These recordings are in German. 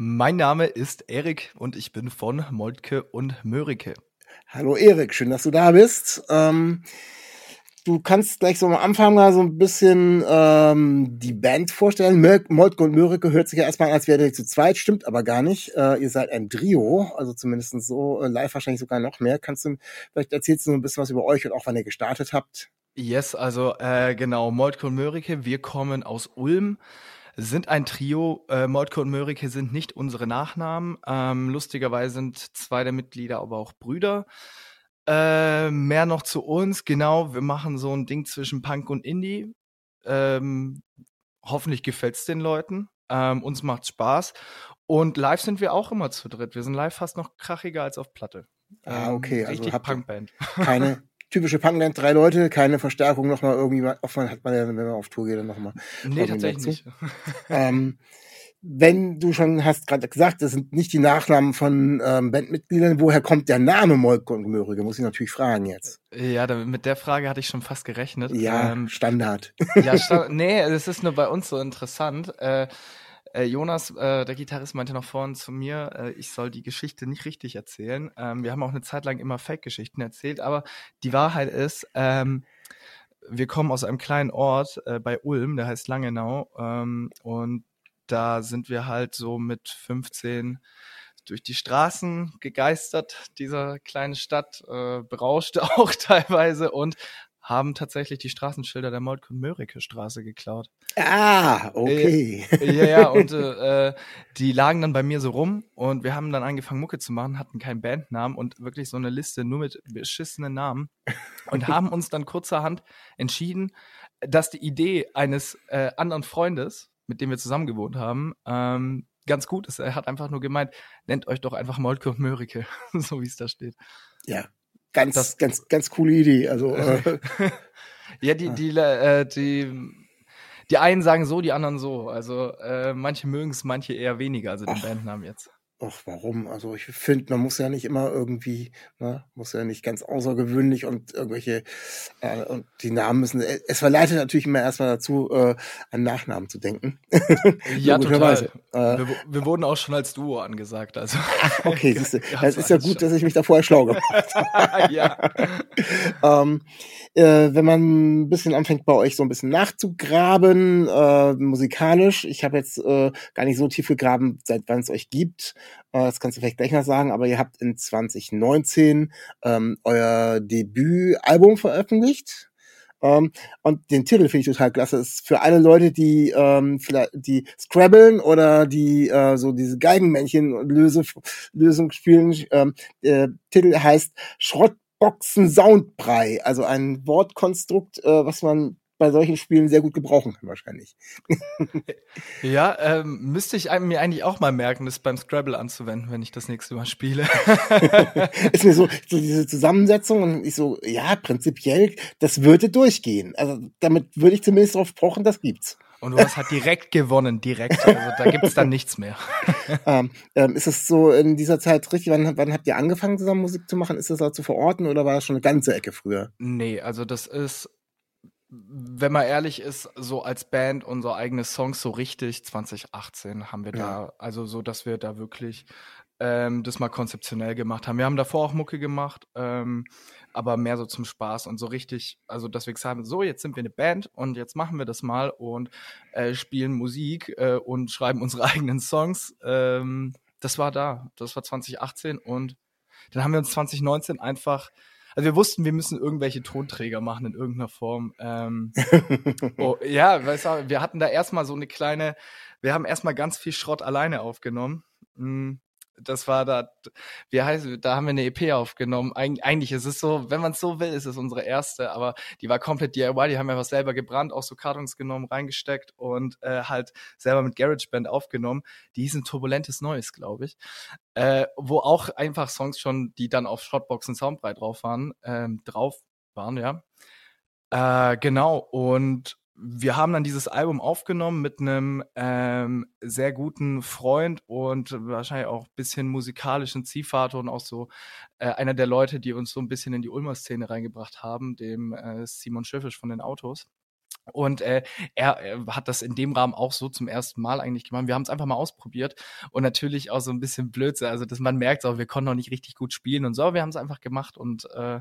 Mein Name ist Erik und ich bin von Moltke und Mörike. Hallo Erik, schön, dass du da bist. Ähm, du kannst gleich so am Anfang mal so ein bisschen ähm, die Band vorstellen. Mör Moltke und Mörike hört sich ja erstmal an, als wäre ihr zu zweit, stimmt aber gar nicht. Äh, ihr seid ein Trio, also zumindest so, äh, live wahrscheinlich sogar noch mehr. Kannst du, vielleicht erzählst du so ein bisschen was über euch und auch wann ihr gestartet habt? Yes, also äh, genau, Moltke und Mörike, wir kommen aus Ulm sind ein Trio. Äh, Moltke und Mörike sind nicht unsere Nachnamen. Ähm, lustigerweise sind zwei der Mitglieder aber auch Brüder. Äh, mehr noch zu uns. Genau, wir machen so ein Ding zwischen Punk und Indie. Ähm, hoffentlich gefällt's den Leuten. Ähm, uns macht's Spaß. Und live sind wir auch immer zu dritt. Wir sind live fast noch krachiger als auf Platte. Ah, okay. Ähm, Also richtig habt Punkband. Keine typische Punkband, drei Leute, keine Verstärkung nochmal irgendwie, oft hat man ja, wenn man auf Tour geht, dann nochmal. nee, tatsächlich nicht. Ähm, wenn du schon hast gerade gesagt, das sind nicht die Nachnamen von ähm, Bandmitgliedern, woher kommt der Name Molke und Mörike? Muss ich natürlich fragen jetzt. Ja, da, mit der Frage hatte ich schon fast gerechnet. Ja, Ähm, Standard. Ja, sta- nee, es ist nur bei uns so interessant. Äh, äh, Jonas, äh, der Gitarrist, meinte noch vorhin zu mir, äh, ich soll die Geschichte nicht richtig erzählen. Ähm, wir haben auch eine Zeit lang immer Fake-Geschichten erzählt, aber die Wahrheit ist, ähm, wir kommen aus einem kleinen Ort äh, bei Ulm, der heißt Langenau, ähm, und da sind wir halt so mit 15 durch die Straßen gegeistert, dieser kleine Stadt, äh, berauscht auch teilweise und haben tatsächlich die Straßenschilder der Moltke und Mörike Straße geklaut. Ah, okay. Ja, ja, und äh, äh, die lagen dann bei mir so rum und wir haben dann angefangen, Mucke zu machen, hatten keinen Bandnamen und wirklich so eine Liste nur mit beschissenen Namen und haben uns dann kurzerhand entschieden, dass die Idee eines äh, anderen Freundes, mit dem wir zusammen gewohnt haben, ähm, ganz gut ist. Er hat einfach nur gemeint, nennt euch doch einfach Moltke und Mörike, so wie es da steht. Ja, ganz, Das- ganz, ganz coole Idee. Also äh, Ja, die, die, äh, die, die einen sagen so, die anderen so. Also äh, manche mögen es, manche eher weniger, also den Ach. Bandnamen jetzt. Ach, warum? Also ich finde, man muss ja nicht immer irgendwie, ne, muss ja nicht ganz außergewöhnlich und irgendwelche, äh, und die Namen müssen, es verleitet natürlich immer erstmal dazu, äh, an Nachnamen zu denken. Ja, total. Äh, Wir, wir wurden auch schon als Duo angesagt, also. okay, siehst du, das ist ja gut, dass ich mich da vorher schlau gemacht habe. ja. ähm, äh, wenn man ein bisschen anfängt, bei euch so ein bisschen nachzugraben, äh, musikalisch, ich habe jetzt äh, gar nicht so tief gegraben, seit wann es euch gibt, äh, das kannst du vielleicht gleich noch sagen, aber ihr habt in 2019 ähm, euer Debütalbum veröffentlicht. Ähm, und den Titel finde ich total klasse. Ist für alle Leute, die ähm, vielleicht die Scrabbeln oder die äh, so diese Geigenmännchen Löse, Lösung spielen. Ähm, der Titel heißt Schrottboxen Soundbrei, also ein Wortkonstrukt, äh, was man bei solchen Spielen sehr gut gebrauchen kann wahrscheinlich. Ja, ähm, müsste ich mir eigentlich auch mal merken, das beim Scrabble anzuwenden, wenn ich das nächste Mal spiele. ist mir so, so diese Zusammensetzung und ich so, ja, prinzipiell, das würde durchgehen. Also damit würde ich zumindest darauf pochen, das gibt's. Und du hast halt direkt gewonnen, direkt. Also da gibt's dann nichts mehr. ähm, ähm, ist es so in dieser Zeit richtig, wann, wann habt ihr angefangen zusammen Musik zu machen? Ist das da zu verorten oder war das schon eine ganze Ecke früher? Nee, also das ist, wenn man ehrlich ist, so als Band unsere eigene Songs so richtig 2018 haben wir da, also so, dass wir da wirklich ähm, das mal konzeptionell gemacht haben. Wir haben davor auch Mucke gemacht, ähm, aber mehr so zum Spaß und so richtig, also dass wir gesagt haben, so, jetzt sind wir eine Band und jetzt machen wir das mal und äh, spielen Musik äh, und schreiben unsere eigenen Songs. Ähm, das war da, das war 2018 und dann haben wir uns 2019 einfach also wir wussten, wir müssen irgendwelche Tonträger machen in irgendeiner Form. Ähm, oh, ja, weißt du, wir hatten da erstmal so eine kleine, wir haben erstmal ganz viel Schrott alleine aufgenommen. Mm, das war da, wie heißt, da haben wir eine EP aufgenommen. Eig eigentlich ist es so, wenn man es so will, ist es unsere erste, aber die war komplett DIY, die haben einfach selber gebrannt, auch so Kartons genommen, reingesteckt und äh, halt selber mit GarageBand aufgenommen. Die hießen Turbulentes Neues, glaube ich. Äh, wo auch einfach Songs schon, die dann auf Shotbox und Soundbrei drauf waren, ähm, drauf waren, ja. Äh, genau, und wir haben dann dieses Album aufgenommen mit einem ähm, sehr guten Freund und wahrscheinlich auch bisschen musikalischen Ziehvater und auch so äh, einer der Leute, die uns so ein bisschen in die Ulmer Szene reingebracht haben, dem äh, Simon Schiffisch von den Autos. Und äh, er, er hat das in dem Rahmen auch so zum ersten Mal eigentlich gemacht. Wir haben es einfach mal ausprobiert und natürlich auch so ein bisschen Blödsinn. Also, dass man merkt auch, wir konnten noch nicht richtig gut spielen und so. Wir haben es einfach gemacht und äh,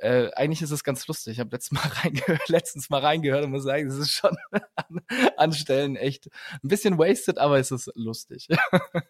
äh, eigentlich ist es ganz lustig. Ich habe letztens mal reingehört, letztens mal reingehört und muss sagen, es ist schon an, Stellen echt ein bisschen wasted, aber es ist lustig.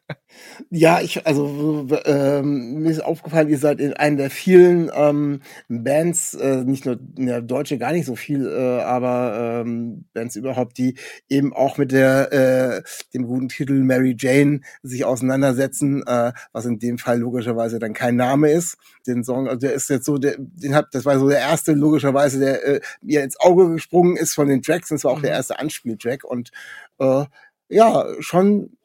ja, ich, also ähm, mir ist aufgefallen, ihr seid in einer der vielen ähm, Bands, äh, nicht nur in der Deutsche gar nicht so viel, äh, aber ähm, Bands überhaupt, die eben auch mit der äh, dem guten Titel Mary Jane sich auseinandersetzen, äh, was in dem Fall logischerweise dann kein Name ist. Den Song, also der ist jetzt so, der, den habe, das war so der erste, logischerweise, der äh, mir ins Auge gesprungen ist von den Tracks. Und das war auch mhm. der erste Anspieltrack. Und äh, ja, schon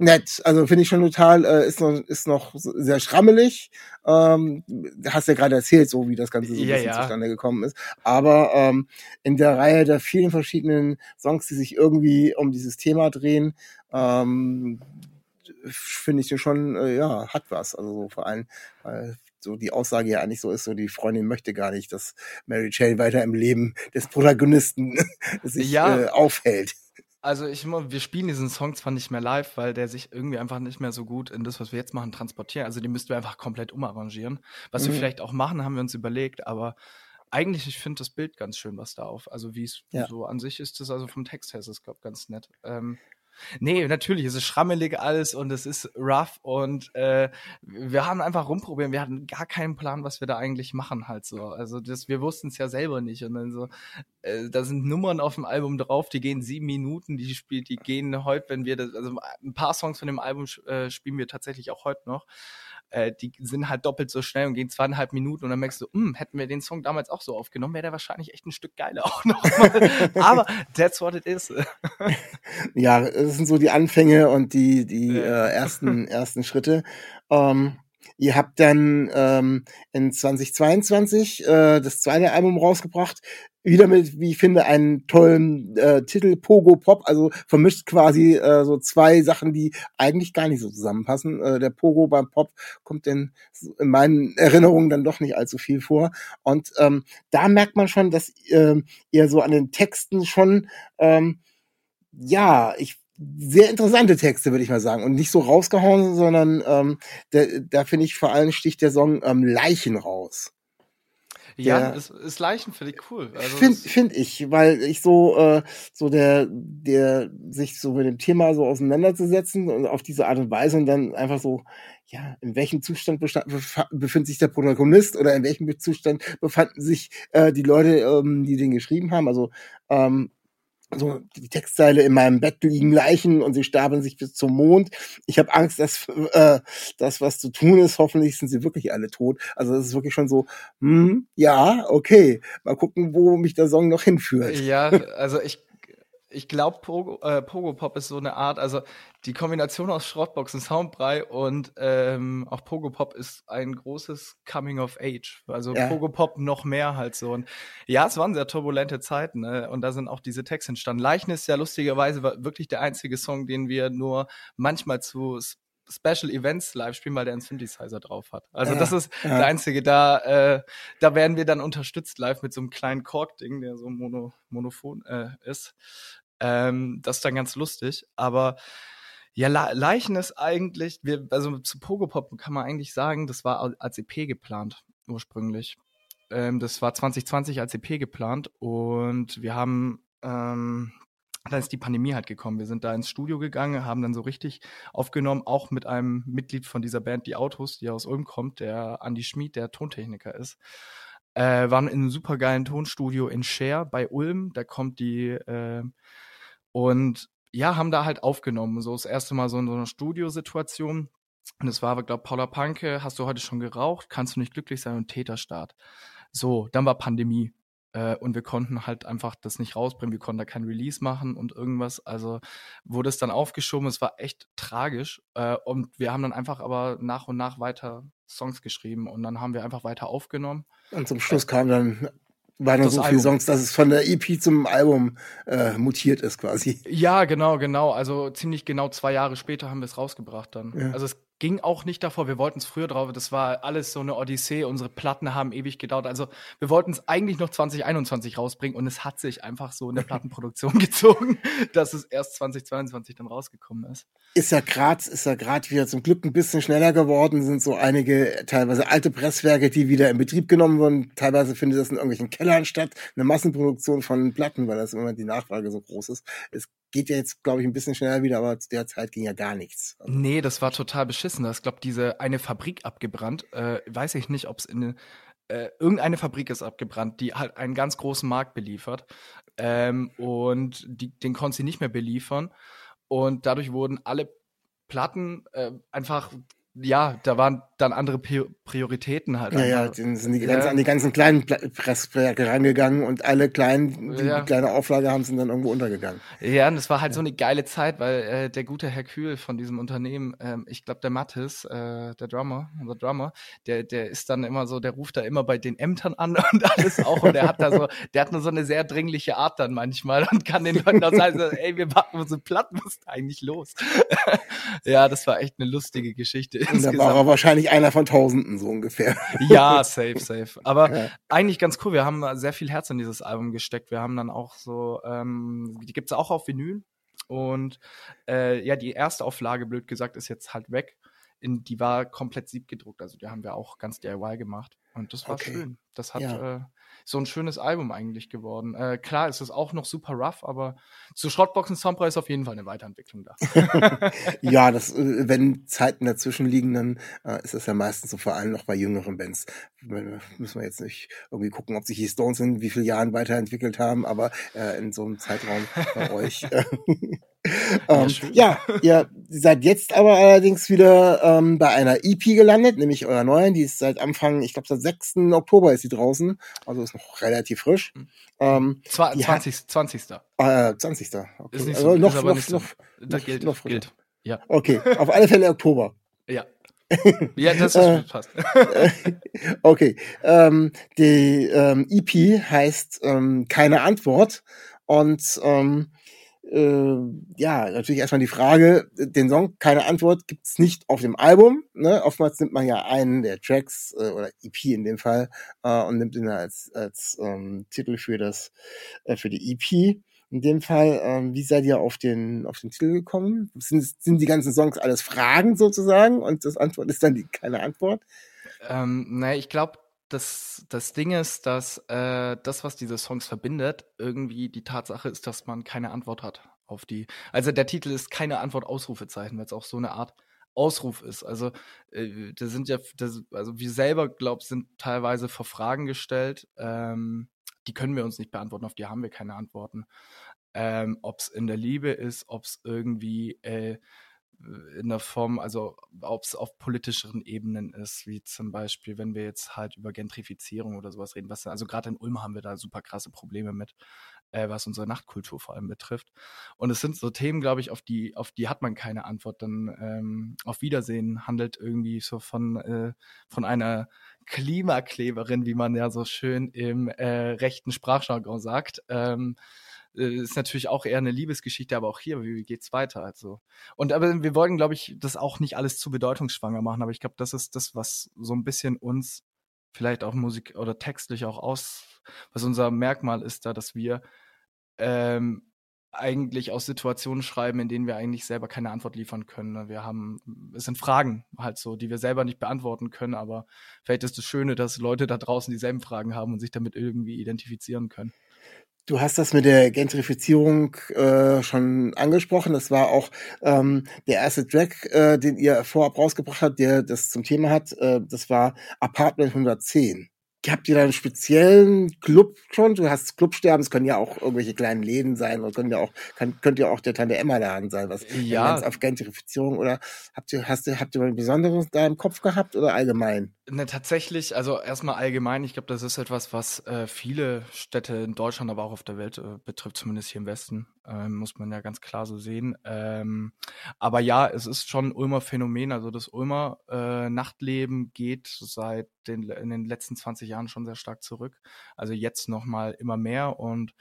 nett. Also finde ich schon total, äh, ist noch, ist noch sehr schrammelig. Ähm, hast ja gerade erzählt, so wie das Ganze so ein ja, bisschen ja. zustande gekommen ist. Aber ähm, in der Reihe der vielen verschiedenen Songs, die sich irgendwie um dieses Thema drehen, ähm, finde ich schon, äh, ja, hat was. Also so vor allem, weil so die Aussage ja eigentlich so ist, so die Freundin möchte gar nicht, dass Mary Jane weiter im Leben des Protagonisten sich ja. äh, aufhält. Also ich wir spielen diesen Song zwar nicht mehr live, weil der sich irgendwie einfach nicht mehr so gut in das, was wir jetzt machen, transportieren. Also den müssten wir einfach komplett umarrangieren. Was mhm. wir vielleicht auch machen, haben wir uns überlegt, aber eigentlich, ich finde das Bild ganz schön, was da auf. Also wie es ja. so an sich ist, das also vom Text her ist es, glaube ganz nett. Ähm, Nee, natürlich, es ist schrammelig alles und es ist rough und äh, wir haben einfach rumprobiert. Wir hatten gar keinen Plan, was wir da eigentlich machen halt so. Also das, wir wussten es ja selber nicht und dann so, äh, da sind Nummern auf dem Album drauf, die gehen sieben Minuten, die spielt, die gehen heute, wenn wir das, also ein paar Songs von dem Album äh, spielen wir tatsächlich auch heute noch äh, die sind halt doppelt so schnell und gehen zweieinhalb Minuten und dann merkst du, hm, hätten wir den Song damals auch so aufgenommen, wäre der wahrscheinlich echt ein Stück geiler auch noch. Aber that's what it is. ja, das sind so die Anfänge und die, die äh, ersten, ersten Schritte. Ähm, Ihr habt dann ähm, in 2022 äh, das zweite Album rausgebracht, wieder mit, wie ich finde, einen tollen äh, Titel Pogo Pop, also vermischt quasi äh, so zwei Sachen, die eigentlich gar nicht so zusammenpassen. Äh, der Pogo beim Pop kommt denn in meinen Erinnerungen dann doch nicht allzu viel vor. Und ähm, da merkt man schon, dass äh, ihr so an den Texten schon ähm, ja, ich sehr interessante Texte, würde ich mal sagen. Und nicht so rausgehauen, sondern ähm, da, da finde ich vor allem sticht der Song ähm, Leichen raus. Ja, ist, ist Leichen finde ich cool. Also finde find ich, weil ich so, äh, so der, der sich so mit dem Thema so auseinanderzusetzen und auf diese Art und Weise und dann einfach so, ja, in welchem Zustand bestand, befindet sich der Protagonist oder in welchem Zustand befanden sich äh, die Leute, ähm, die den geschrieben haben. Also ähm, so die Textzeile in meinem Bett liegen Leichen und sie starben sich bis zum Mond. Ich habe Angst, dass äh, das, was zu tun ist, hoffentlich sind sie wirklich alle tot. Also es ist wirklich schon so, hm, ja, okay, mal gucken, wo mich der Song noch hinführt. Ja, also ich ich glaube, Pogo, äh, Pogo Pop ist so eine Art, also die Kombination aus Schrottboxen, Soundbrei und ähm, auch Pogo Pop ist ein großes Coming of Age. Also ja. Pogo Pop noch mehr halt so. Und ja, es waren sehr turbulente Zeiten ne? und da sind auch diese Texte entstanden. Leichen ist ja lustigerweise wirklich der einzige Song, den wir nur manchmal zu Special Events live spielen, weil der einen Synthesizer drauf hat. Also ja, das ist ja. der einzige. Da, äh, da werden wir dann unterstützt live mit so einem kleinen Kork-Ding, der so mono, monophon äh, ist. Ähm, das ist dann ganz lustig. Aber ja, Le Leichen ist eigentlich, wir, also zu Pogopop kann man eigentlich sagen, das war als EP geplant, ursprünglich. Ähm, das war 2020 als EP geplant und wir haben, ähm, dann ist die Pandemie halt gekommen. Wir sind da ins Studio gegangen, haben dann so richtig aufgenommen, auch mit einem Mitglied von dieser Band, die Autos, die aus Ulm kommt, der Andi Schmid, der Tontechniker ist. Äh, waren in einem supergeilen Tonstudio in Scher bei Ulm. Da kommt die äh, und ja, haben da halt aufgenommen. So das erste Mal so in so einer Studiosituation. Und es war, glaube Paula Panke, hast du heute schon geraucht, kannst du nicht glücklich sein und Täterstart. So, dann war Pandemie. Äh, und wir konnten halt einfach das nicht rausbringen. Wir konnten da kein Release machen und irgendwas. Also wurde es dann aufgeschoben. Es war echt tragisch. Äh, und wir haben dann einfach aber nach und nach weiter Songs geschrieben und dann haben wir einfach weiter aufgenommen. Und zum Schluss kam dann waren so viele Songs, dass es von der EP zum Album äh, mutiert ist quasi. Ja, genau, genau. Also ziemlich genau zwei Jahre später haben wir es rausgebracht dann. Ja. Also es ging auch nicht davor. Wir wollten es früher drauf. Das war alles so eine Odyssee. Unsere Platten haben ewig gedauert. Also wir wollten es eigentlich noch 2021 rausbringen und es hat sich einfach so in der Plattenproduktion gezogen, dass es erst 2022 dann rausgekommen ist. Ist ja gerade, ist ja gerade wieder zum Glück ein bisschen schneller geworden. Sind so einige teilweise alte Presswerke, die wieder in Betrieb genommen wurden. Teilweise findet das in irgendwelchen Kellern statt. Eine Massenproduktion von Platten, weil das immer die Nachfrage so groß ist. Es geht ja jetzt, glaube ich, ein bisschen schneller wieder, aber zu der Zeit ging ja gar nichts. Also. Nee, das war total beschissen. Ich glaube, diese eine Fabrik abgebrannt. Äh, weiß ich nicht, ob es in äh, irgendeine Fabrik ist abgebrannt, die halt einen ganz großen Markt beliefert. Ähm, und die, den konnte sie nicht mehr beliefern. Und dadurch wurden alle Platten äh, einfach ja, da waren dann andere Prioritäten halt. Ja, ja, die sind die, ja. an die ganzen kleinen Presswerke rangegangen und alle kleinen, die, ja. die kleine Auflage haben sind dann irgendwo untergegangen. Ja, und es war halt ja. so eine geile Zeit, weil äh, der gute Herr Kühl von diesem Unternehmen, ähm, ich glaube der Mattis, äh, der Drummer, unser Drummer, der, der ist dann immer so, der ruft da immer bei den Ämtern an und alles auch und der hat da so, der hat nur so eine sehr dringliche Art dann manchmal und kann den Leuten auch sagen, so, ey, wir warten so platt, was ist eigentlich los? ja, das war echt eine lustige Geschichte. Und da war er wahrscheinlich einer von Tausenden so ungefähr. Ja, safe, safe. Aber ja. eigentlich ganz cool. Wir haben sehr viel Herz in dieses Album gesteckt. Wir haben dann auch so, ähm, die gibt's auch auf Vinyl. Und äh, ja, die erste Auflage, blöd gesagt, ist jetzt halt weg. In, die war komplett siebgedruckt. Also die haben wir auch ganz DIY gemacht. Und das war okay. schön. Das hat ja. äh, so ein schönes Album eigentlich geworden. Äh, klar ist es auch noch super rough, aber zu Schrottboxen Soundpreis ist auf jeden Fall eine Weiterentwicklung da. ja, das, äh, wenn Zeiten dazwischen liegen, dann äh, ist das ja meistens so vor allem noch bei jüngeren Bands. Müssen wir jetzt nicht irgendwie gucken, ob sich die Stones in wie vielen Jahren weiterentwickelt haben, aber äh, in so einem Zeitraum bei euch. Äh, ähm, ja, ihr seid jetzt aber allerdings wieder ähm, bei einer EP gelandet, nämlich euer neuen. Die ist seit Anfang, ich glaube seit 6. Oktober ist sie draußen. Also ist noch relativ frisch. Mhm. Ähm, Zwei, 20. Hat, 20. Äh, 20. Okay. Ist nicht so, also noch, ist noch, noch, noch, gilt, noch gilt. Ja. Okay, auf alle Fälle Oktober. Ja. ja, das ist, äh, passt. okay. Ähm, die ähm, EP heißt ähm, Keine Antwort. Und ähm, äh, ja, natürlich erstmal die Frage, den Song, keine Antwort, gibt's nicht auf dem Album. Ne? Oftmals nimmt man ja einen der Tracks äh, oder EP in dem Fall äh, und nimmt ihn als, als ähm, Titel für das äh, für die EP. In dem Fall, ähm, wie seid ihr auf den auf den Titel gekommen? Sind, sind die ganzen Songs alles Fragen sozusagen und das Antwort ist dann die keine Antwort? Ähm, naja, ich glaube, das, das Ding ist, dass äh, das, was diese Songs verbindet, irgendwie die Tatsache ist, dass man keine Antwort hat auf die. Also der Titel ist keine Antwort Ausrufezeichen, weil es auch so eine Art Ausruf ist. Also äh, da sind ja, das, also wir selber glaubt, sind teilweise vor Fragen gestellt, ähm, die können wir uns nicht beantworten, auf die haben wir keine Antworten. Ähm, ob es in der Liebe ist, ob es irgendwie äh, in der Form, also ob es auf politischeren Ebenen ist, wie zum Beispiel, wenn wir jetzt halt über Gentrifizierung oder sowas reden, was also gerade in Ulm haben wir da super krasse Probleme mit, äh, was unsere Nachtkultur vor allem betrifft. Und es sind so Themen, glaube ich, auf die, auf die hat man keine Antwort. Dann ähm, auf Wiedersehen handelt irgendwie so von, äh, von einer Klimakleberin, wie man ja so schön im äh, rechten Sprachjargon sagt. Ähm, äh, ist natürlich auch eher eine Liebesgeschichte, aber auch hier, wie geht's weiter? Also. Und aber wir wollten, glaube ich, das auch nicht alles zu bedeutungsschwanger machen, aber ich glaube, das ist das, was so ein bisschen uns vielleicht auch Musik oder textlich auch aus, was unser Merkmal ist da, dass wir ähm, eigentlich aus Situationen schreiben, in denen wir eigentlich selber keine Antwort liefern können. Ne? Wir haben, es sind Fragen halt so, die wir selber nicht beantworten können, aber vielleicht ist das Schöne, dass Leute da draußen dieselben Fragen haben und sich damit irgendwie identifizieren können. Du hast das mit der Gentrifizierung äh, schon angesprochen. Das war auch ähm, der erste Track, äh, den ihr vorab rausgebracht habt, der das zum Thema hat. Äh, das war Apartment 110. habt ihr da einen speziellen Club schon? Du hast Clubsterben, es können ja auch irgendwelche kleinen Läden sein oder können ja auch, kann, könnte ja auch der Tante Emma Laden sein, was ja. auf Gentrifizierung oder habt ihr, hast habt ihr mal ein besonderes da im Kopf gehabt oder allgemein? Ne, tatsächlich, also erstmal allgemein, ich glaube, das ist etwas, was äh, viele Städte in Deutschland, aber auch auf der Welt äh, betrifft, zumindest hier im Westen, äh, muss man ja ganz klar so sehen. Ähm, aber ja, es ist schon ein Ulmer Phänomen, also das Ulmer äh, Nachtleben geht seit den, in den letzten 20 Jahren schon sehr stark zurück. Also jetzt nochmal immer mehr und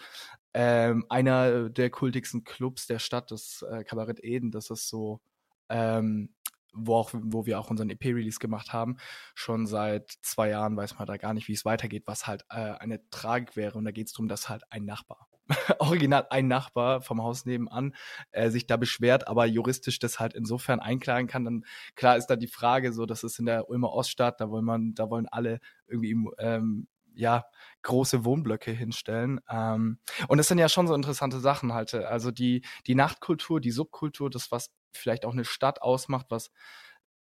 ähm, einer der kultigsten Clubs der Stadt, das äh, Kabarett Eden, das ist so ähm, wo, auch, wo wir auch unseren EP-Release gemacht haben, schon seit zwei Jahren weiß man da gar nicht, wie es weitergeht, was halt äh, eine Tragik wäre. Und da geht es darum, dass halt ein Nachbar, original ein Nachbar vom Haus nebenan, äh, sich da beschwert, aber juristisch das halt insofern einklagen kann. Dann klar ist da die Frage, so, das ist in der Ulmer Oststadt, da wollen man, da wollen alle irgendwie ähm, ja, große Wohnblöcke hinstellen. Ähm, und das sind ja schon so interessante Sachen halt. Also die, die Nachtkultur, die Subkultur, das, was vielleicht auch eine Stadt ausmacht, was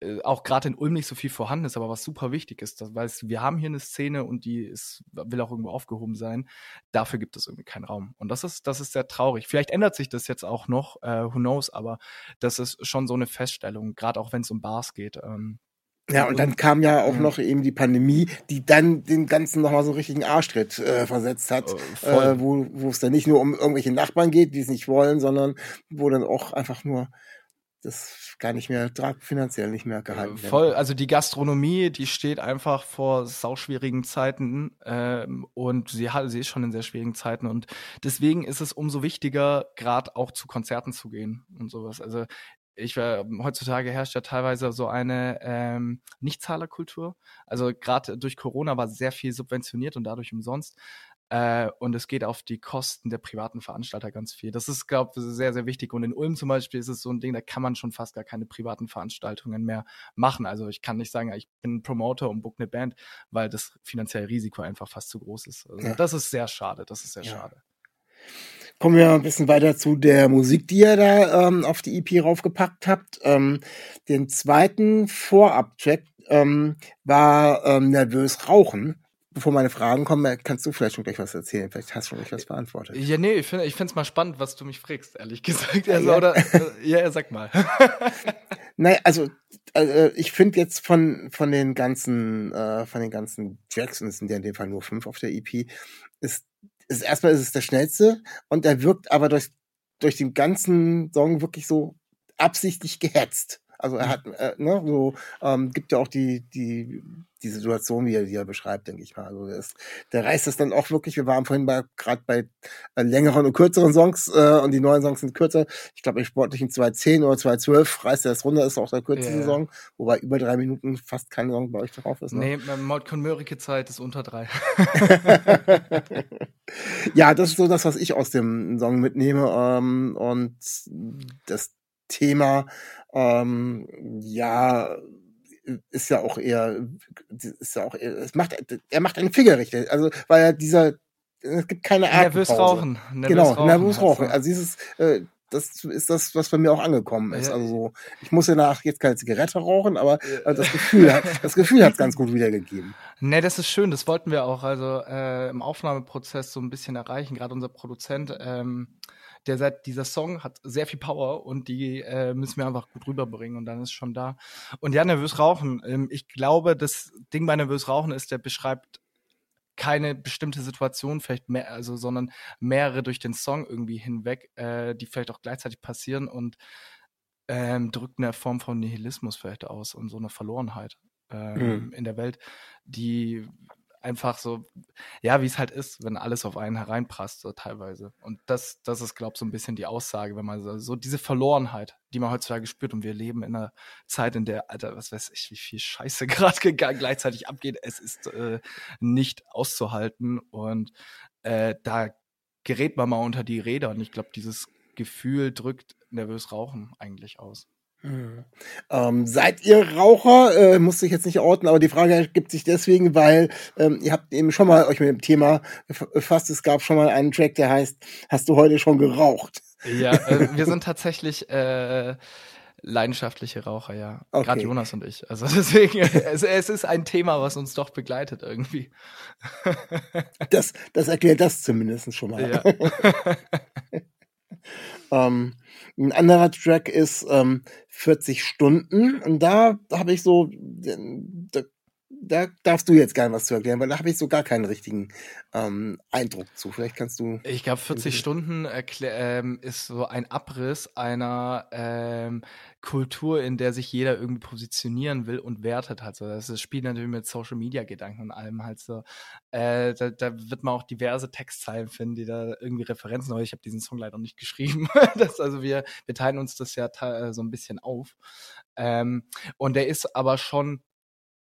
äh, auch gerade in Ulm nicht so viel vorhanden ist, aber was super wichtig ist, das, weil wir haben hier eine Szene und die ist, will auch irgendwo aufgehoben sein. Dafür gibt es irgendwie keinen Raum. Und das ist, das ist sehr traurig. Vielleicht ändert sich das jetzt auch noch, äh, who knows, aber das ist schon so eine Feststellung, gerade auch wenn es um Bars geht. Ähm, ja, und dann kam ja auch noch eben die Pandemie, die dann den Ganzen nochmal so einen richtigen Arschtritt äh, versetzt hat, äh, äh, wo, wo es dann nicht nur um irgendwelche Nachbarn geht, die es nicht wollen, sondern wo dann auch einfach nur das gar nicht mehr finanziell nicht mehr gehalten wird. Voll, also die Gastronomie, die steht einfach vor sauschwierigen Zeiten ähm, und sie, hat, sie ist schon in sehr schwierigen Zeiten und deswegen ist es umso wichtiger, gerade auch zu Konzerten zu gehen und sowas. Also ich äh, heutzutage herrscht ja teilweise so eine ähm, Nichtzahlerkultur. Also gerade durch Corona war sehr viel subventioniert und dadurch umsonst. Äh, und es geht auf die Kosten der privaten Veranstalter ganz viel. Das ist, glaube ich, sehr, sehr wichtig. Und in Ulm zum Beispiel ist es so ein Ding, da kann man schon fast gar keine privaten Veranstaltungen mehr machen. Also ich kann nicht sagen, ich bin ein Promoter und book eine Band, weil das finanzielle Risiko einfach fast zu groß ist. Also ja. Das ist sehr schade. Das ist sehr ja. schade. Kommen wir ein bisschen weiter zu der Musik, die ihr da ähm, auf die EP raufgepackt habt. Ähm, den zweiten Vorab-Track ähm, war ähm, Nervös Rauchen bevor meine Fragen kommen, kannst du vielleicht schon gleich was erzählen. Vielleicht hast du schon gleich was beantwortet. Ja, nee, ich finde es mal spannend, was du mich fragst, ehrlich gesagt. Also, ja. Oder, äh, ja, sag mal. naja, also, also ich finde jetzt von, von den ganzen, äh, von den ganzen Tracks, und es sind ja in dem Fall nur fünf auf der EP, ist, ist erstmal ist es der schnellste und er wirkt aber durch, durch den ganzen Song wirklich so absichtlich gehetzt. Also er hat, äh, ne, so ähm, gibt ja auch die die die Situation, wie er, die er beschreibt, denke ich mal. Also der, ist, der reißt es dann auch wirklich. Wir waren vorhin bei gerade bei äh, längeren und kürzeren Songs äh, und die neuen Songs sind kürzer. Ich glaube, ich sportlich in 2.10 oder 2.12 reißt er das runter, ist auch der kürzeste yeah. Song, wobei über drei Minuten fast kein Song bei euch drauf ist. Ne? Nee, Mautcon Mörike Zeit ist unter drei. ja, das ist so das, was ich aus dem Song mitnehme. Ähm, und das Thema, ähm, ja, ist ja auch eher, ist ja auch eher, es macht, er macht einen Fingerrichter, also, weil er dieser, es gibt keine Art. Nervös rauchen. Nervös genau, rauchen, nervös rauchen. Also dieses, äh, das ist das, was bei mir auch angekommen ist. Also so, ich muss ja nach jetzt keine Zigarette rauchen, aber äh, das Gefühl hat, das Gefühl hat ganz gut wiedergegeben. Ne, das ist schön. Das wollten wir auch also äh, im Aufnahmeprozess so ein bisschen erreichen. Gerade unser Produzent ähm, der sagt, dieser Song hat sehr viel Power und die äh, müssen wir einfach gut rüberbringen und dann ist schon da. Und ja, nervös rauchen. Ähm, ich glaube, das Ding bei nervös rauchen ist, der beschreibt keine bestimmte Situation, vielleicht mehr, also, sondern mehrere durch den Song irgendwie hinweg, äh, die vielleicht auch gleichzeitig passieren und ähm, drückt eine Form von Nihilismus vielleicht aus und so eine Verlorenheit ähm, mhm. in der Welt, die einfach so, ja, wie es halt ist, wenn alles auf einen hereinprasst, so teilweise. Und das, das ist, glaube ich, so ein bisschen die Aussage, wenn man so, so diese Verlorenheit, die man heutzutage spürt und wir leben in einer Zeit, in der, Alter, was weiß ich, wie viel Scheiße gerade gleichzeitig abgeht, es ist äh, nicht auszuhalten und äh, da gerät man mal unter die Räder und ich glaube, dieses Gefühl drückt nervös Rauchen eigentlich aus. Hm. Ähm, seid ihr Raucher? Äh, musste ich jetzt nicht orten, aber die Frage ergibt sich deswegen, weil ähm, ihr habt eben schon mal euch mit dem Thema befasst. Es gab schon mal einen Track, der heißt Hast du heute schon geraucht? Ja, äh, wir sind tatsächlich äh, Leidenschaftliche Raucher, ja. Okay. Gerade Jonas und ich. Also deswegen, es, es ist ein Thema, was uns doch begleitet irgendwie. Das, das erklärt das zumindest schon mal. Ja. Ähm, ein anderer Track ist ähm, 40 Stunden. Und da habe ich so, da, da darfst du jetzt gerne was zu erklären, weil da habe ich so gar keinen richtigen ähm, Eindruck zu. Vielleicht kannst du. Ich glaube, 40 Mhm. Stunden ähm, ist so ein Abriss einer ähm, Kultur, in der sich jeder irgendwie positionieren will und wertet halt so. Das spielt natürlich mit Social Media Gedanken und allem halt so. Äh, da, da wird man auch diverse Textzeilen finden, die da irgendwie Referenzen, aber ich habe diesen Song leider nicht geschrieben. das, also wir, wir teilen uns das ja te- so ein bisschen auf. Ähm, und der ist aber schon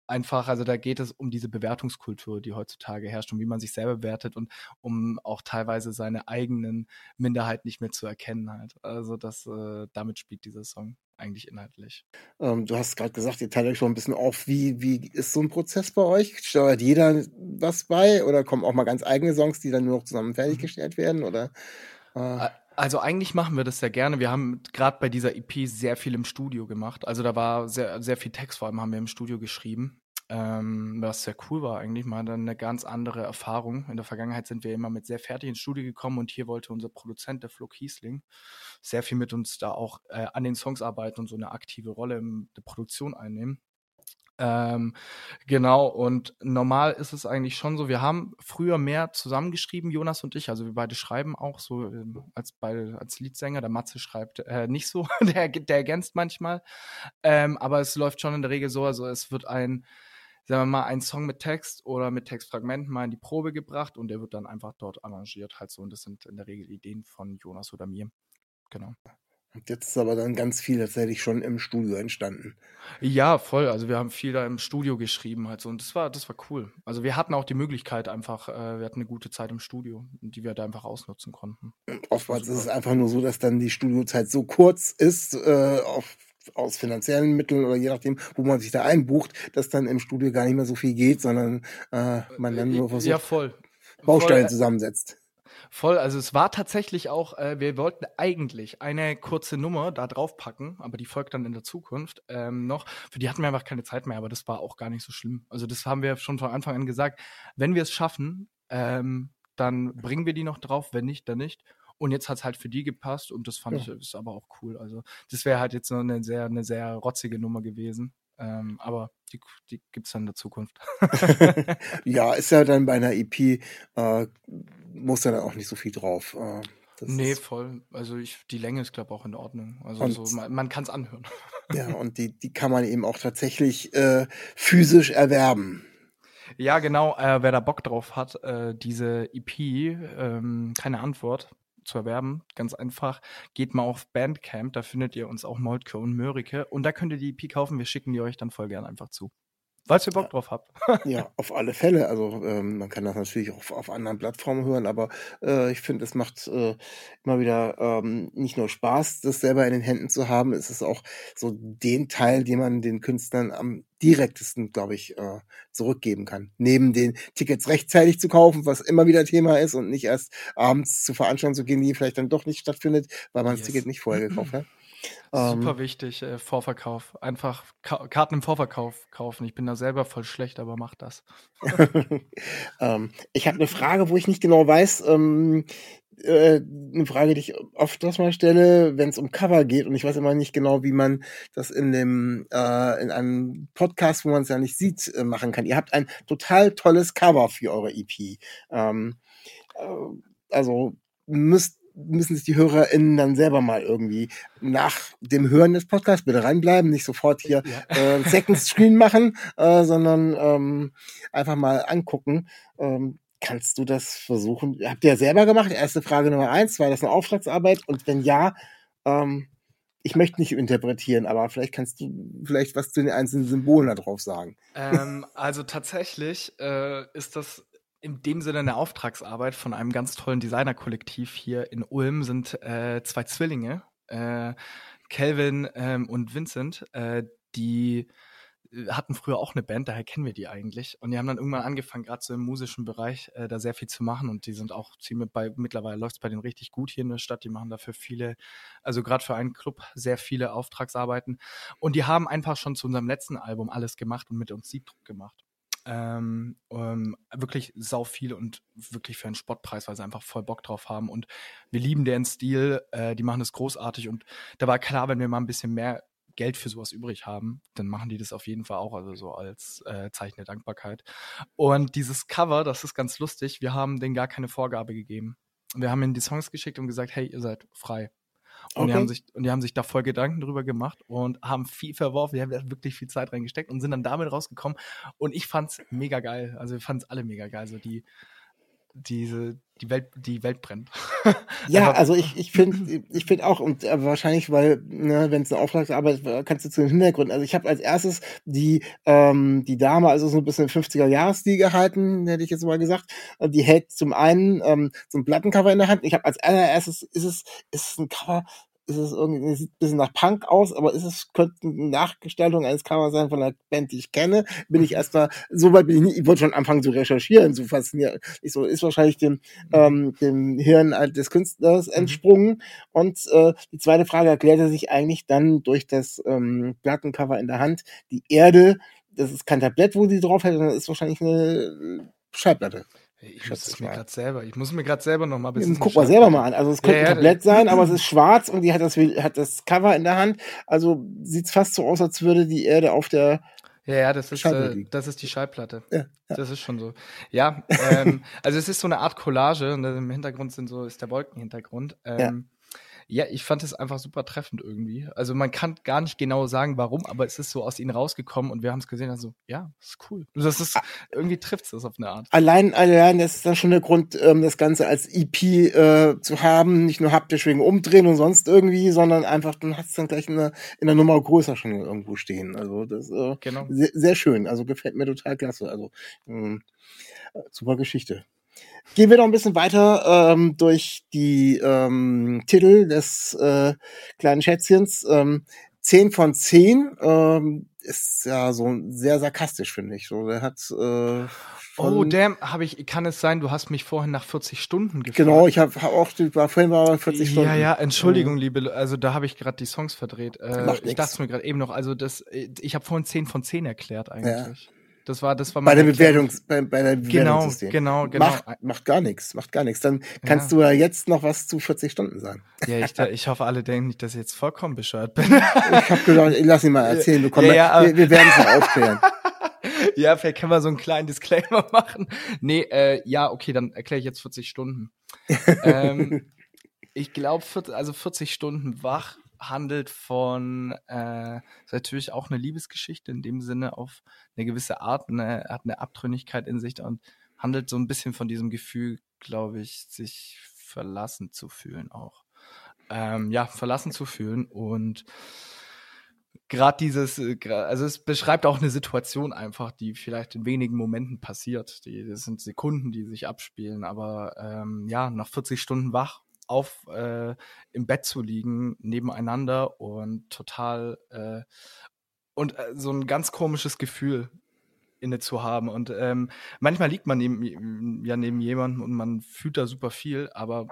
einfach, also da geht es um diese Bewertungskultur, die heutzutage herrscht und wie man sich selber bewertet und um auch teilweise seine eigenen Minderheiten nicht mehr zu erkennen halt. Also das, äh, damit spielt dieser Song eigentlich inhaltlich. Ähm, du hast gerade gesagt, ihr teilt euch schon ein bisschen auf. Wie, wie ist so ein Prozess bei euch? Steuert jeder was bei oder kommen auch mal ganz eigene Songs, die dann nur noch zusammen fertiggestellt werden? Oder äh, Ä- Also eigentlich machen wir das sehr gerne. Wir haben gerade bei dieser EP sehr viel im Studio gemacht. Also da war sehr, sehr viel Text, vor allem haben wir im Studio geschrieben. Ähm, was sehr cool war eigentlich, mal dann eine ganz andere Erfahrung. In der Vergangenheit sind wir immer mit sehr fertig ins Studio gekommen und hier wollte unser Produzent, der Flo Kiesling, sehr viel mit uns da auch äh, an den Songs arbeiten und so eine aktive Rolle in der Produktion einnehmen. Ähm, genau, und normal ist es eigentlich schon so, wir haben früher mehr zusammengeschrieben, Jonas und ich, also wir beide schreiben auch so ähm, als, beide, als Leadsänger, der Matze schreibt äh, nicht so, der, der ergänzt manchmal, ähm, aber es läuft schon in der Regel so, also es wird ein, sagen wir mal, ein Song mit Text oder mit Textfragmenten mal in die Probe gebracht und der wird dann einfach dort arrangiert halt so und das sind in der Regel Ideen von Jonas oder mir. Genau. Und jetzt ist aber dann ganz viel tatsächlich schon im Studio entstanden. Ja, voll. Also wir haben viel da im Studio geschrieben halt so und das war, das war cool. Also wir hatten auch die Möglichkeit einfach, äh, wir hatten eine gute Zeit im Studio, die wir da einfach ausnutzen konnten. Oftmals ist es einfach nur so, dass dann die Studiozeit so kurz ist, äh, auf, aus finanziellen Mitteln oder je nachdem, wo man sich da einbucht, dass dann im Studio gar nicht mehr so viel geht, sondern äh, man dann nur versucht, ja, voll. Bausteine voll, zusammensetzt. Voll, also es war tatsächlich auch, äh, wir wollten eigentlich eine kurze Nummer da draufpacken, aber die folgt dann in der Zukunft ähm, noch. Für die hatten wir einfach keine Zeit mehr, aber das war auch gar nicht so schlimm. Also das haben wir schon von Anfang an gesagt. Wenn wir es schaffen, ähm, dann bringen wir die noch drauf, wenn nicht, dann nicht. Und jetzt hat es halt für die gepasst und das fand Ja. ich ist aber auch cool. Also das wäre halt jetzt noch eine sehr, eine sehr rotzige Nummer gewesen. Ähm, aber die, die gibt's dann in der Zukunft. ja, ist ja dann bei einer EP, äh, muss ja dann auch nicht so viel drauf. Äh, nee, voll. Also ich, die Länge ist, glaube ich, auch in Ordnung. Also so, man, man kann es anhören. ja, und die, die kann man eben auch tatsächlich äh, physisch erwerben. Ja, genau. Äh, wer da Bock drauf hat, äh, diese EP, ähm, keine Antwort zu erwerben, ganz einfach, geht mal auf Bandcamp, da findet ihr uns auch Moltke und Mörike und da könnt ihr die EP kaufen, wir schicken die euch dann voll gern einfach zu. Falls ihr Bock drauf habt. Ja, auf alle Fälle. Also ähm, man kann das natürlich auch auf, auf anderen Plattformen hören, aber äh, ich finde, es macht äh, immer wieder ähm, nicht nur Spaß, das selber in den Händen zu haben, es ist auch so den Teil, den man den Künstlern am direktesten, glaube ich, äh, zurückgeben kann. Neben den Tickets rechtzeitig zu kaufen, was immer wieder Thema ist und nicht erst abends zu Veranstaltungen zu gehen, die vielleicht dann doch nicht stattfindet, weil man das Yes. Ticket nicht vorher gekauft hat. Ähm, Super wichtig, äh, Vorverkauf. Einfach Ka Karten im Vorverkauf kaufen. Ich bin da selber voll schlecht, aber macht das. ähm, ich habe eine Frage, wo ich nicht genau weiß. Ähm, äh, eine Frage, die ich oft mal stelle, wenn es um Cover geht und ich weiß immer nicht genau, wie man das in dem äh, in einem Podcast, wo man es ja nicht sieht, äh, machen kann. Ihr habt ein total tolles Cover für eure EP. Ähm, äh, also müsst müssen sich die HörerInnen dann selber mal irgendwie nach dem Hören des Podcasts bitte reinbleiben, nicht sofort hier Ja. äh, Second Screen machen, äh, sondern ähm, einfach mal angucken. Ähm, kannst du das versuchen? Habt ihr ja selber gemacht? Erste Frage Nummer eins, war das eine Auftragsarbeit? Und wenn ja, ähm, ich möchte nicht interpretieren, aber vielleicht kannst du vielleicht was zu den einzelnen Symbolen da drauf sagen. ähm, also tatsächlich äh, ist das in dem Sinne eine Auftragsarbeit von einem ganz tollen Designerkollektiv hier in Ulm sind äh, zwei Zwillinge, äh, Kelvin ähm, und Vincent, äh, die äh, hatten früher auch eine Band, daher kennen wir die eigentlich. Und die haben dann irgendwann angefangen, gerade so im musischen Bereich, äh, da sehr viel zu machen. Und die sind auch ziemlich bei, mittlerweile läuft es bei denen richtig gut hier in der Stadt. Die machen dafür viele, also gerade für einen Club sehr viele Auftragsarbeiten. Und die haben einfach schon zu unserem letzten Album alles gemacht und mit uns Siebdruck gemacht. Ähm, ähm, wirklich sau viel und wirklich für einen Spottpreis, weil sie einfach voll Bock drauf haben. Und wir lieben deren Stil, äh, die machen das großartig. Und da war klar, wenn wir mal ein bisschen mehr Geld für sowas übrig haben, dann machen die das auf jeden Fall auch, also so als äh, Zeichen der Dankbarkeit. Und dieses Cover, das ist ganz lustig, wir haben denen gar keine Vorgabe gegeben. Wir haben ihnen die Songs geschickt und gesagt, hey, ihr seid frei. Und, Okay. die haben sich, und die haben sich da voll Gedanken drüber gemacht und haben viel verworfen. Die haben da wirklich viel Zeit reingesteckt und sind dann damit rausgekommen. Und ich fand's mega geil. Also wir fanden's alle mega geil. So die, diese, die Welt, die Welt brennt. Ja, also ich, ich finde ich find auch, und äh, wahrscheinlich, weil, ne, wenn es eine Auftragsarbeit war, kannst du zu den Hintergründen. Also ich habe als erstes die, ähm, die Dame, also so ein bisschen 50er-Jahres-Stil gehalten, hätte ich jetzt mal gesagt. Die hält zum einen ähm, so ein Plattencover in der Hand. Ich habe als allererstes, ist es, ist es ein Cover, ist es irgendwie, sieht ein bisschen nach Punk aus, aber ist es, könnte eine Nachgestaltung eines Covers sein von einer Band, die ich kenne. Bin ich erstmal, so weit bin ich nicht, ich wollte schon anfangen zu recherchieren, so fasziniert. Ich so, ist wahrscheinlich dem, ähm, dem Hirn des Künstlers entsprungen. Und äh, die zweite Frage erklärte sich eigentlich dann durch das ähm, Plattencover in der Hand. Die Erde, das ist kein Tablett, wo sie drauf hält, sondern ist wahrscheinlich eine Schallplatte. Ich muss es es mir gerade selber, ich muss mir gerade selber noch mal ein bisschen. Guck mal selber mal an. Also es könnte Ja, ein ja, Tablett sein, aber es ist schwarz und die hat das, hat das Cover in der Hand. Also sieht's fast so aus, als würde die Erde auf der Ja, ja, das ist, äh, das ist die Schallplatte. Ja, ja. Das ist schon so. Ja, ähm, also es ist so eine Art Collage und im Hintergrund sind so, ist der Wolkenhintergrund. Ähm, ja. ich fand es einfach super treffend irgendwie. Also man kann gar nicht genau sagen, warum, aber es ist so aus ihnen rausgekommen und wir haben es gesehen, also ja, das ist cool. Das ist, irgendwie trifft es das auf eine Art. allein, allein, das ist dann schon der Grund, ähm, das Ganze als EP äh, zu haben, nicht nur haptisch wegen Umdrehen und sonst irgendwie, sondern einfach, dann hat's dann gleich in der, in der Nummer größer schon irgendwo stehen. Also das äh, Genau. sehr, sehr schön. Also gefällt mir total klasse. Also ähm, äh, super Geschichte. Gehen wir noch ein bisschen weiter ähm, durch die ähm, Titel des äh, kleinen Schätzchens. Ähm, 10 von 10 ähm, ist ja so sehr sarkastisch, finde ich. So, der hat äh, Oh, damn, habe ich, kann es sein, du hast mich vorhin nach 40 Stunden gefragt? Genau, ich habe hab auch, war vorhin war aber 40 Stunden. Ja, ja, Entschuldigung, liebe, Le- also da habe ich gerade die Songs verdreht. Äh, Macht ich dachte mir gerade eben noch, also das, äh, ich habe vorhin 10 von 10 erklärt eigentlich. Das war, das war Bei der. Bewertung, bei, bei der Genau, genau, genau. Macht, macht gar nichts, macht gar nichts. Dann kannst du ja jetzt noch was zu 40 Stunden sagen. Ja, ich, ich hoffe, alle denken nicht, dass ich jetzt vollkommen bescheuert bin. Ich habe gedacht, ich lass ihn mal erzählen. Du komm, Ja, ja, wir, wir werden es noch aufklären. ja, vielleicht können wir so einen kleinen Disclaimer machen. Nee, äh, ja, okay, dann erkläre ich jetzt 40 Stunden. ähm, ich glaube, also 40 Stunden wach handelt von, äh, ist natürlich auch eine Liebesgeschichte in dem Sinne auf eine gewisse Art, eine, hat eine Abtrünnigkeit in sich und handelt so ein bisschen von diesem Gefühl, glaube ich, sich verlassen zu fühlen auch. Ähm, ja, verlassen zu fühlen und gerade dieses, äh, also es beschreibt auch eine Situation einfach, die vielleicht in wenigen Momenten passiert. Die, das sind Sekunden, die sich abspielen, aber ähm, ja, nach 40 Stunden wach auf äh, im Bett zu liegen, nebeneinander und total äh, und äh, so ein ganz komisches Gefühl inne zu haben. Und ähm, manchmal liegt man neben, ja neben jemandem und man fühlt da super viel, aber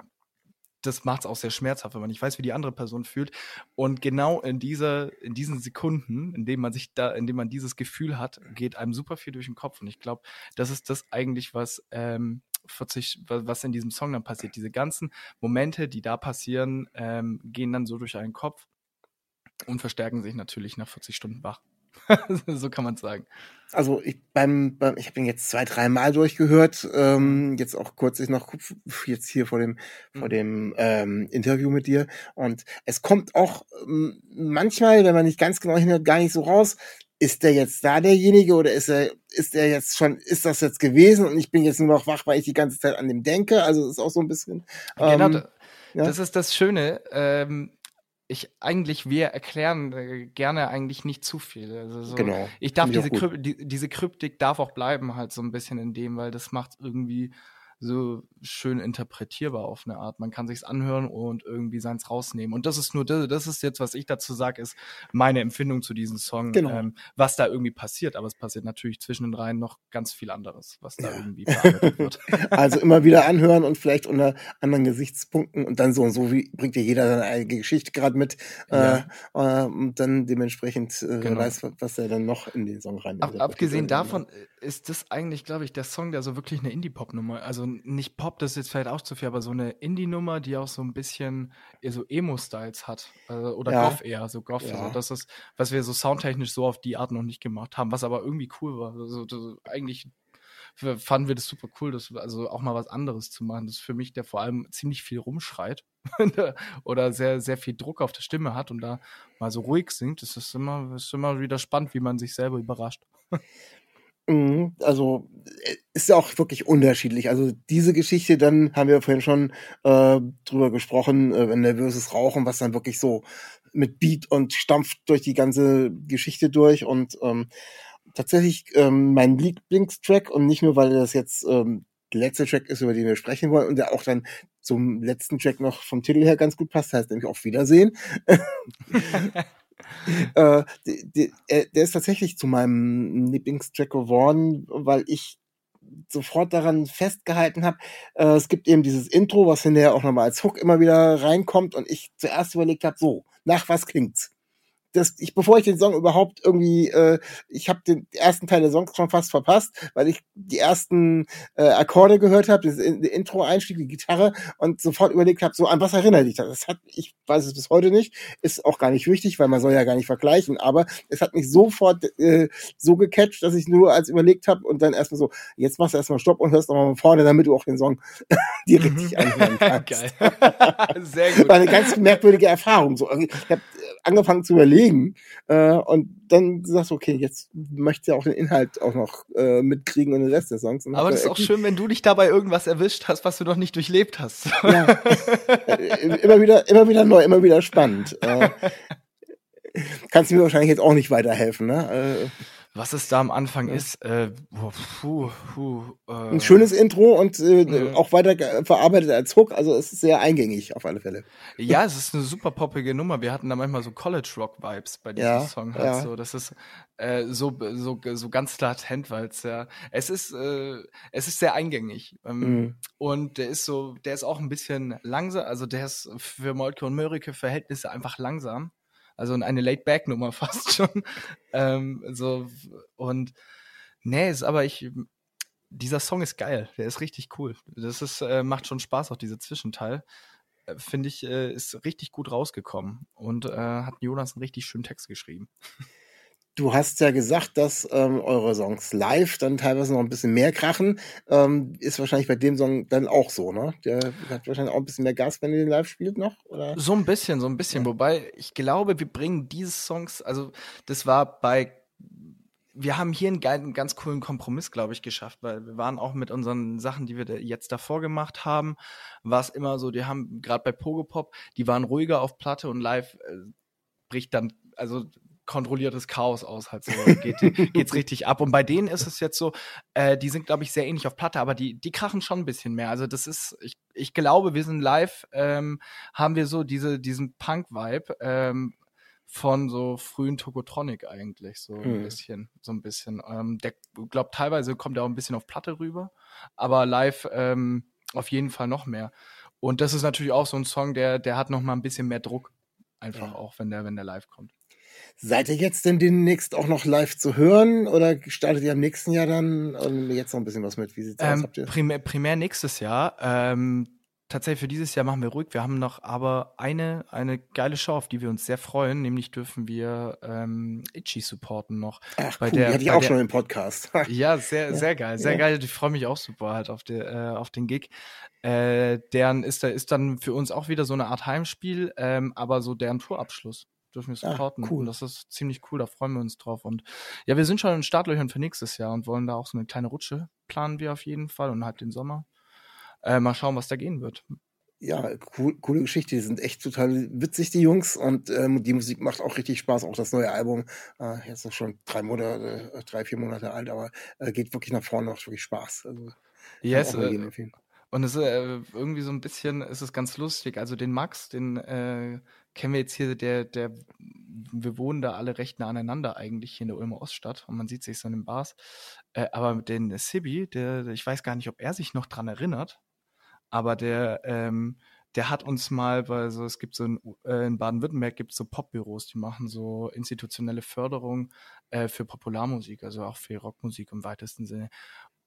das macht es auch sehr schmerzhaft, wenn man nicht weiß, wie die andere Person fühlt. Und genau in dieser, in diesen Sekunden, in denen man sich da, in dem man dieses Gefühl hat, geht einem super viel durch den Kopf. Und ich glaube, das ist das eigentlich, was ähm, 40, wa- was in diesem Song dann passiert. Diese ganzen Momente, die da passieren, ähm, gehen dann so durch einen Kopf und verstärken sich natürlich nach 40 Stunden wach. so kann man sagen. Also ich beim, beim ich habe ihn jetzt zwei, dreimal durchgehört. Ähm, jetzt auch kürzlich noch jetzt hier vor dem vor Mhm. dem ähm, Interview mit dir. Und es kommt auch ähm, manchmal, wenn man nicht ganz genau hinhört, gar nicht so raus. Ist der jetzt da derjenige oder ist er ist er jetzt schon ist das jetzt gewesen und ich bin jetzt nur noch wach, weil ich die ganze Zeit an dem denke. Also es ist auch so ein bisschen. genau, ähm, ja. das ist das Schöne. Ähm, ich eigentlich, wir erklären äh, gerne eigentlich nicht zu viel. Also so, Genau. Ich darf ich diese. Kryp die, diese Kryptik darf auch bleiben halt so ein bisschen in dem, weil das macht irgendwie so schön interpretierbar auf eine Art. Man kann sich's anhören und irgendwie seins rausnehmen. Und das ist nur, das, das ist jetzt, was ich dazu sage, ist meine Empfindung zu diesem Song, Genau. ähm, was da irgendwie passiert. Aber es passiert natürlich zwischen den Reihen noch ganz viel anderes, was da irgendwie bearbeitet wird. Also immer wieder anhören und vielleicht unter anderen Gesichtspunkten und dann so und so wie bringt ja jeder seine eigene Geschichte gerade mit äh, äh, und dann dementsprechend äh, Genau. weiß, was- was er dann noch in den Song rein. Ab, abgesehen davon äh, ist das eigentlich, glaube ich, der Song, der so wirklich eine Indie-Pop-Nummer, also nicht Pop, das ist jetzt vielleicht auch zu viel, aber so eine Indie-Nummer, die auch so ein bisschen so Emo-Styles hat. Also, oder Ja. Goth eher, so Goth. Ja. Also das ist, was wir so soundtechnisch so auf die Art noch nicht gemacht haben, was aber irgendwie cool war. Also, das, eigentlich fanden wir das super cool, das, also auch mal was anderes zu machen. Das ist für mich, der vor allem ziemlich viel rumschreit oder sehr, sehr viel Druck auf der Stimme hat und da mal so ruhig singt. Das ist immer, ist immer wieder spannend, wie man sich selber überrascht. Mhm, Also äh, ist ja auch wirklich unterschiedlich. Also diese Geschichte, dann haben wir vorhin schon äh, drüber gesprochen, äh, nervöses Rauchen, was dann wirklich so mit Beat und stampft durch die ganze Geschichte durch und ähm, tatsächlich ähm, mein Lieblingstrack und nicht nur, weil das jetzt ähm, der letzte Track ist, über den wir sprechen wollen und der auch dann zum letzten Track noch vom Titel her ganz gut passt, heißt nämlich auf Wiedersehen. äh, äh, der ist tatsächlich zu meinem Lieblingstrack geworden, weil ich sofort daran festgehalten habe. Äh, es gibt eben dieses Intro, was hinterher auch nochmal als Hook immer wieder reinkommt und ich zuerst überlegt habe, so, nach was klingt's? Das, ich, bevor ich den Song überhaupt irgendwie, äh, ich habe den ersten Teil der Songs schon fast verpasst, weil ich die ersten äh, Akkorde gehört habe, das In- Intro-Einstieg, die Gitarre und sofort überlegt habe, so an was erinnert dich das? Das hat, ich weiß es bis heute nicht, ist auch gar nicht wichtig, weil man soll ja gar nicht vergleichen, aber es hat mich sofort äh, so gecatcht, dass ich nur als überlegt habe und dann erstmal so, jetzt machst du erstmal Stopp und hörst nochmal von vorne, damit du auch den Song dir richtig anhören kannst. Geil. Sehr gut. War eine ganz merkwürdige Erfahrung. So, ich habe angefangen zu überlegen äh, und dann gesagt, okay, jetzt möchte ich auch den Inhalt auch noch äh, mitkriegen und den Rest des Songs. Aber das ist auch schön, wenn du dich dabei irgendwas erwischt hast, was du noch nicht durchlebt hast. Ja, immer wieder, immer wieder neu, immer wieder spannend. Äh, kannst du mir wahrscheinlich jetzt auch nicht weiterhelfen, ne? Äh, Was es da am Anfang ist, äh, puh, puh, äh, ein schönes Intro und äh, Mhm. auch weiter verarbeitet als Hook, also es ist sehr eingängig auf alle Fälle. Ja, es ist eine super poppige Nummer. Wir hatten da manchmal so College Rock Vibes bei diesem Ja, Song halt ja. so. Das ist äh, so so so ganz latent, weil es ja es ist äh, es ist sehr eingängig ähm, Mhm. und der ist so der ist auch ein bisschen langsam. Also der ist für Molke und Mörike Verhältnisse einfach langsam. Also eine Laid-Back-Nummer fast schon. ähm, so und nee, ist aber ich dieser Song ist geil. Der ist richtig cool. Das ist äh, macht schon Spaß auch dieser Zwischenteil äh, finde ich, äh, ist richtig gut rausgekommen und äh, hat Jonas einen richtig schönen Text geschrieben. Du hast ja gesagt, dass ähm, eure Songs live dann teilweise noch ein bisschen mehr krachen. Ähm, ist wahrscheinlich bei dem Song dann auch so, ne? Der hat wahrscheinlich auch ein bisschen mehr Gas, wenn ihr den live spielt noch, oder? So ein bisschen, so ein bisschen. Wobei ich glaube, wir bringen diese Songs, also das war bei, wir haben hier einen, geilen, ganz coolen Kompromiss, glaube ich, geschafft, weil wir waren auch mit unseren Sachen, die wir da jetzt davor gemacht haben, war es immer so, die haben gerade bei Pogopop, die waren ruhiger auf Platte und live äh, bricht dann, also kontrolliertes Chaos aus, halt so geht, geht's richtig ab. Und bei denen ist es jetzt so, äh, die sind, glaube ich, sehr ähnlich auf Platte, aber die, die krachen schon ein bisschen mehr. Also das ist, ich, ich glaube, wir sind live, ähm, haben wir so diese, diesen Punk-Vibe ähm, von so frühen Tokotronic eigentlich, so ein Hm. bisschen, so ein bisschen. Ähm, der, glaube teilweise kommt er auch ein bisschen auf Platte rüber, aber live ähm, auf jeden Fall noch mehr. Und das ist natürlich auch so ein Song, der, der hat noch mal ein bisschen mehr Druck. Einfach Ja. auch, wenn der, wenn der live kommt. Seid ihr jetzt denn demnächst auch noch live zu hören oder startet ihr am nächsten Jahr dann und jetzt noch ein bisschen was mit? Wie sieht's aus? Ähm, Habt ihr? primär, primär nächstes Jahr. Ähm, tatsächlich für dieses Jahr machen wir ruhig. Wir haben noch aber eine, eine geile Show, auf die wir uns sehr freuen. Nämlich dürfen wir ähm, Itchy supporten noch. Ach, bei cool, der- die hatte ich auch der- schon im Podcast. Ja, sehr, Ja, sehr geil. Sehr ja. geil. Ich freue mich auch super halt auf, die, äh, auf den Gig. Äh, deren ist, ist dann für uns auch wieder so eine Art Heimspiel, ähm, aber so deren Tourabschluss dürfen wir Ah, supporten. cool. Und das ist ziemlich cool, da freuen wir uns drauf. Und ja, wir sind schon in Startlöchern für nächstes Jahr und wollen da auch so eine kleine Rutsche planen wir auf jeden Fall und halt den Sommer. Äh, mal schauen, was da gehen wird. Ja, cool, coole Geschichte. Die sind echt total witzig, die Jungs. Und ähm, die Musik macht auch richtig Spaß. Auch das neue Album, äh, jetzt ist schon drei Monate, äh, drei, vier Monate alt, aber äh, geht wirklich nach vorne, macht wirklich Spaß. Also, Yes, äh. Und es äh, irgendwie so ein bisschen, es ist ganz lustig. Also den Max, den äh, kennen wir jetzt hier, der, der, wir wohnen da alle recht nah aneinander eigentlich hier in der Ulmer Oststadt und man sieht sich so in den Bars. Äh, aber den Sibi, der, ich weiß gar nicht, ob er sich noch dran erinnert, aber der, ähm, der hat uns mal, weil so, es gibt so in, äh, in Baden-Württemberg gibt es so Popbüros, die machen so institutionelle Förderung äh, für Popularmusik, also auch für Rockmusik im weitesten Sinne.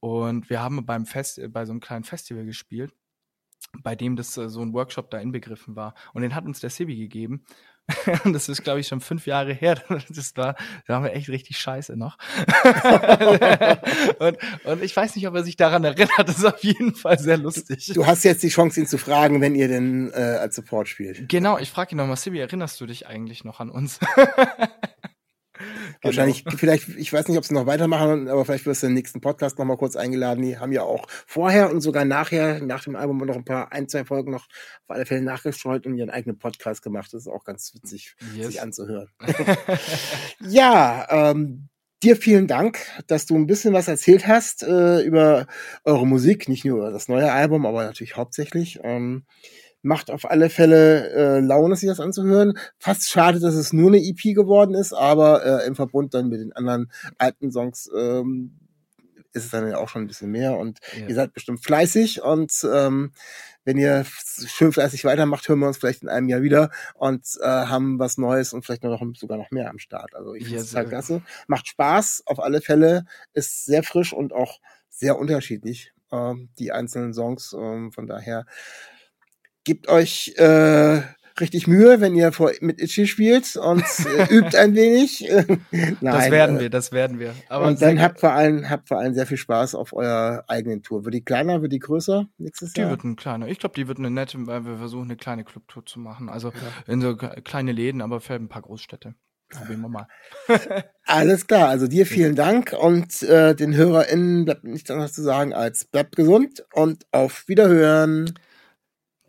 Und wir haben beim Fest, bei so einem kleinen Festival gespielt, bei dem das äh, so ein Workshop da inbegriffen war. Und den hat uns der Sibi gegeben. Das ist, glaube ich, schon fünf Jahre her. Das war, da waren wir echt richtig scheiße noch. und, und ich weiß nicht, ob er sich daran erinnert. Das ist auf jeden Fall sehr lustig. Du hast jetzt die Chance, ihn zu fragen, wenn ihr denn äh, als Support spielt. Genau, ich frage ihn nochmal, Sibi, erinnerst du dich eigentlich noch an uns? Wahrscheinlich, genau. vielleicht, ich weiß nicht, ob sie noch weitermachen, aber vielleicht wirst du im nächsten Podcast nochmal kurz eingeladen. Die haben ja auch vorher und sogar nachher, nach dem Album noch ein paar, ein, zwei Folgen noch auf alle Fälle nachgestreut und ihren eigenen Podcast gemacht. Das ist auch ganz witzig, yes. sich anzuhören. ja, ähm, Dir vielen Dank, dass du ein bisschen was erzählt hast äh, über eure Musik, nicht nur über das neue Album, aber natürlich hauptsächlich. Ähm, macht auf alle Fälle äh, Laune, sich das anzuhören. Fast schade, dass es nur eine EP geworden ist, aber äh, im Verbund dann mit den anderen alten Songs ähm, ist es dann ja auch schon ein bisschen mehr und ja. ihr seid bestimmt fleißig und ähm, wenn ihr schön fleißig weitermacht, hören wir uns vielleicht in einem Jahr wieder und äh, haben was Neues und vielleicht noch sogar noch mehr am Start. Also ich finde es halt klasse. Macht Spaß, auf alle Fälle, ist sehr frisch und auch sehr unterschiedlich, ähm, die einzelnen Songs. Ähm, von daher gebt euch äh, richtig Mühe, wenn ihr vor, mit Itchy spielt und äh, übt ein wenig. Nein, das werden äh, wir, das werden wir. Aber und dann habt vor allem, habt vor allem sehr viel Spaß auf eurer eigenen Tour. Wird die kleiner, wird die größer nächstes die Jahr? Die wird ein kleiner. Ich glaube, die wird eine nette, weil wir versuchen, eine kleine Clubtour zu machen. Also ja. in so kleine Läden, aber für ein paar Großstädte. Probieren wir mal. Alles klar, also dir vielen Dank und äh, den HörerInnen bleibt nichts anderes zu sagen als bleibt gesund und auf Wiederhören.